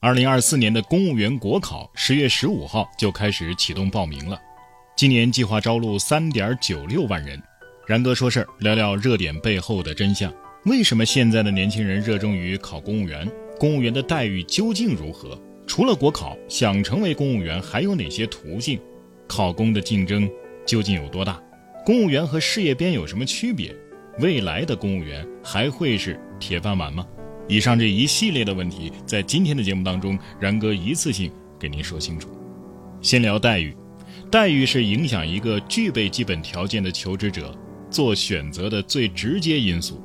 二零二四年的公务员国考十月十五号就开始启动报名了，今年计划招录三点九六万人。然哥说事儿，聊聊热点背后的真相。为什么现在的年轻人热衷于考公务员？公务员的待遇究竟如何？除了国考，想成为公务员还有哪些途径？考公的竞争究竟有多大？公务员和事业编有什么区别？未来的公务员还会是铁饭碗吗？以上这一系列的问题，在今天的节目当中，然哥一次性给您说清楚。先聊待遇，待遇是影响一个具备基本条件的求职者做选择的最直接因素。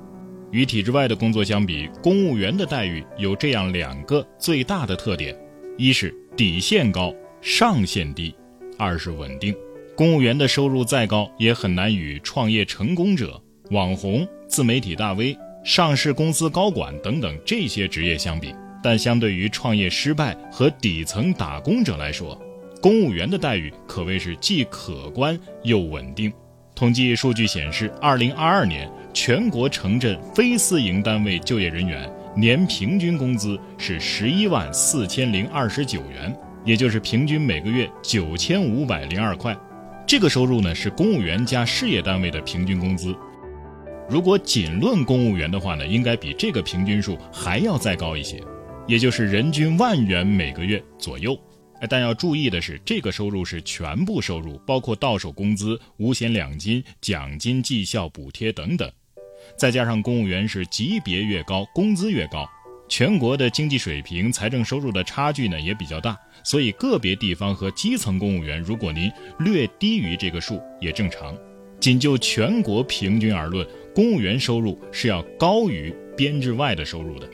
与体制外的工作相比，公务员的待遇有这样两个最大的特点：一是底线高，上限低；二是稳定。公务员的收入再高，也很难与创业成功者、网红、自媒体大 V。上市公司高管等等这些职业相比，但相对于创业失败和底层打工者来说，公务员的待遇可谓是既可观又稳定。统计数据显示，二零二二年全国城镇非私营单位就业人员年平均工资是十一万四千零二十九元，也就是平均每个月九千五百零二块。这个收入呢，是公务员加事业单位的平均工资。如果仅论公务员的话呢，应该比这个平均数还要再高一些，也就是人均万元每个月左右。但要注意的是，这个收入是全部收入，包括到手工资、五险两金、奖金、绩效补贴等等。再加上公务员是级别越高，工资越高，全国的经济水平、财政收入的差距呢也比较大，所以个别地方和基层公务员，如果您略低于这个数也正常。仅就全国平均而论，公务员收入是要高于编制外的收入的。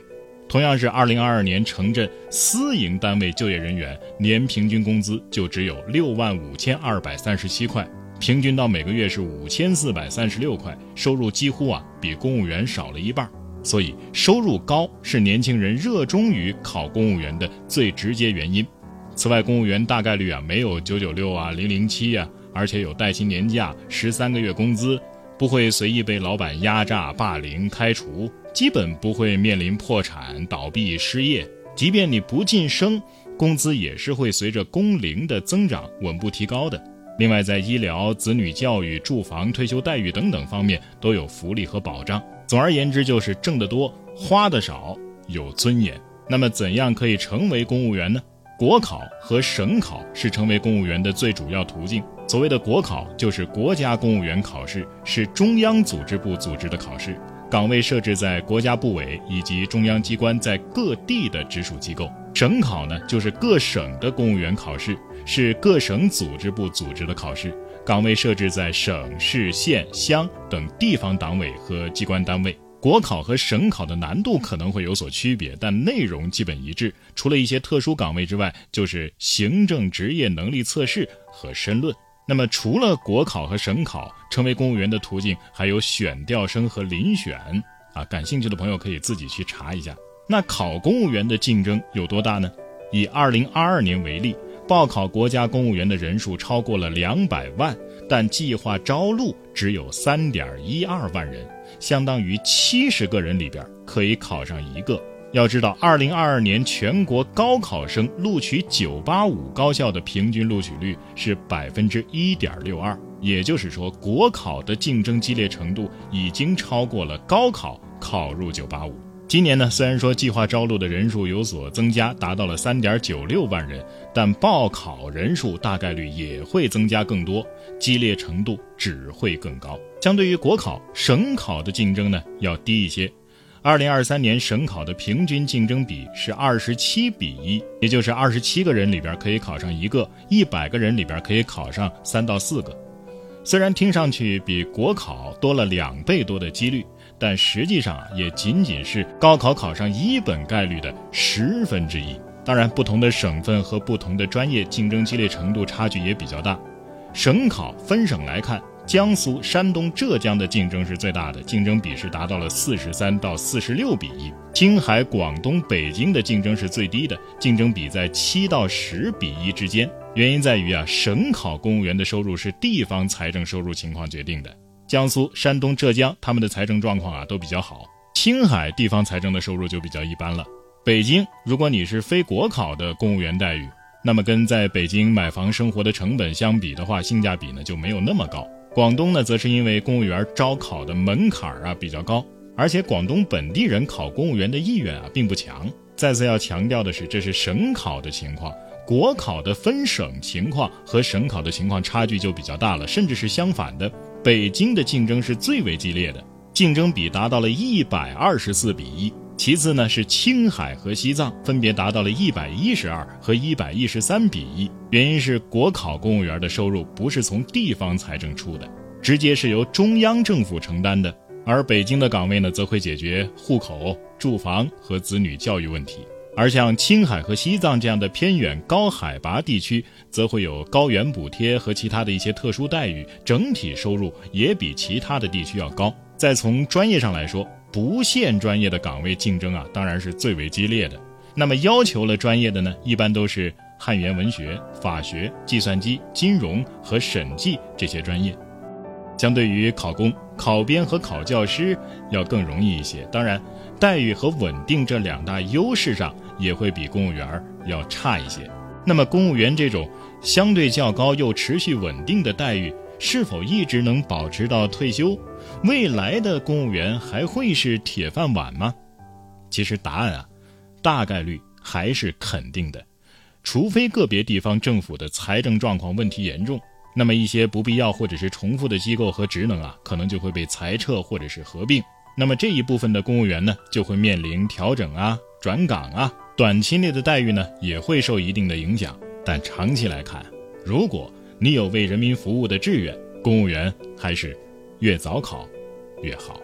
同样是二零二二年城镇私营单位就业人员年平均工资就只有六万五千二百三十七块，平均到每个月是五千四百三十六块，收入几乎啊比公务员少了一半。所以收入高是年轻人热衷于考公务员的最直接原因。此外，公务员大概率啊没有九九六啊零零七啊。而且有带薪年假、十三个月工资，不会随意被老板压榨、霸凌、开除，基本不会面临破产、倒闭、失业。即便你不晋升，工资也是会随着工龄的增长稳步提高的。另外，在医疗、子女教育、住房、退休待遇等等方面都有福利和保障。总而言之，就是挣得多、花得少，有尊严。那么，怎样可以成为公务员呢？国考和省考是成为公务员的最主要途径。所谓的国考就是国家公务员考试，是中央组织部组织的考试，岗位设置在国家部委以及中央机关在各地的直属机构。省考呢，就是各省的公务员考试，是各省组织部组织的考试，岗位设置在省市县乡等地方党委和机关单位。国考和省考的难度可能会有所区别，但内容基本一致，除了一些特殊岗位之外，就是行政职业能力测试和申论。那么，除了国考和省考，成为公务员的途径还有选调生和遴选啊。感兴趣的朋友可以自己去查一下。那考公务员的竞争有多大呢？以2022年为例，报考国家公务员的人数超过了两百万，但计划招录只有3.12万人，相当于七十个人里边可以考上一个。要知道，二零二二年全国高考生录取九八五高校的平均录取率是百分之一点六二，也就是说，国考的竞争激烈程度已经超过了高考考入九八五。今年呢，虽然说计划招录的人数有所增加，达到了三点九六万人，但报考人数大概率也会增加更多，激烈程度只会更高。相对于国考，省考的竞争呢要低一些。二零二三年省考的平均竞争比是二十七比一，也就是二十七个人里边可以考上一个，一百个人里边可以考上三到四个。虽然听上去比国考多了两倍多的几率，但实际上啊也仅仅是高考考上一本概率的十分之一。当然，不同的省份和不同的专业竞争激烈程度差距也比较大。省考分省来看。江苏、山东、浙江的竞争是最大的，竞争比是达到了四十三到四十六比一。青海、广东、北京的竞争是最低的，竞争比在七到十比一之间。原因在于啊，省考公务员的收入是地方财政收入情况决定的。江苏、山东、浙江他们的财政状况啊都比较好，青海地方财政的收入就比较一般了。北京，如果你是非国考的公务员待遇，那么跟在北京买房生活的成本相比的话，性价比呢就没有那么高。广东呢，则是因为公务员招考的门槛啊比较高，而且广东本地人考公务员的意愿啊并不强。再次要强调的是，这是省考的情况，国考的分省情况和省考的情况差距就比较大了，甚至是相反的。北京的竞争是最为激烈的，竞争比达到了一百二十四比一。其次呢是青海和西藏，分别达到了一百一十二和一百一十三比一。原因是国考公务员的收入不是从地方财政出的，直接是由中央政府承担的。而北京的岗位呢，则会解决户口、住房和子女教育问题。而像青海和西藏这样的偏远高海拔地区，则会有高原补贴和其他的一些特殊待遇，整体收入也比其他的地区要高。再从专业上来说，不限专业的岗位竞争啊，当然是最为激烈的。那么要求了专业的呢，一般都是汉语言文学、法学、计算机、金融和审计这些专业。相对于考公、考编和考教师要更容易一些。当然，待遇和稳定这两大优势上也会比公务员要差一些。那么，公务员这种相对较高又持续稳定的待遇，是否一直能保持到退休？未来的公务员还会是铁饭碗吗？其实答案啊，大概率还是肯定的，除非个别地方政府的财政状况问题严重，那么一些不必要或者是重复的机构和职能啊，可能就会被裁撤或者是合并。那么这一部分的公务员呢，就会面临调整啊、转岗啊，短期内的待遇呢也会受一定的影响。但长期来看，如果你有为人民服务的志愿，公务员还是。越早考越好。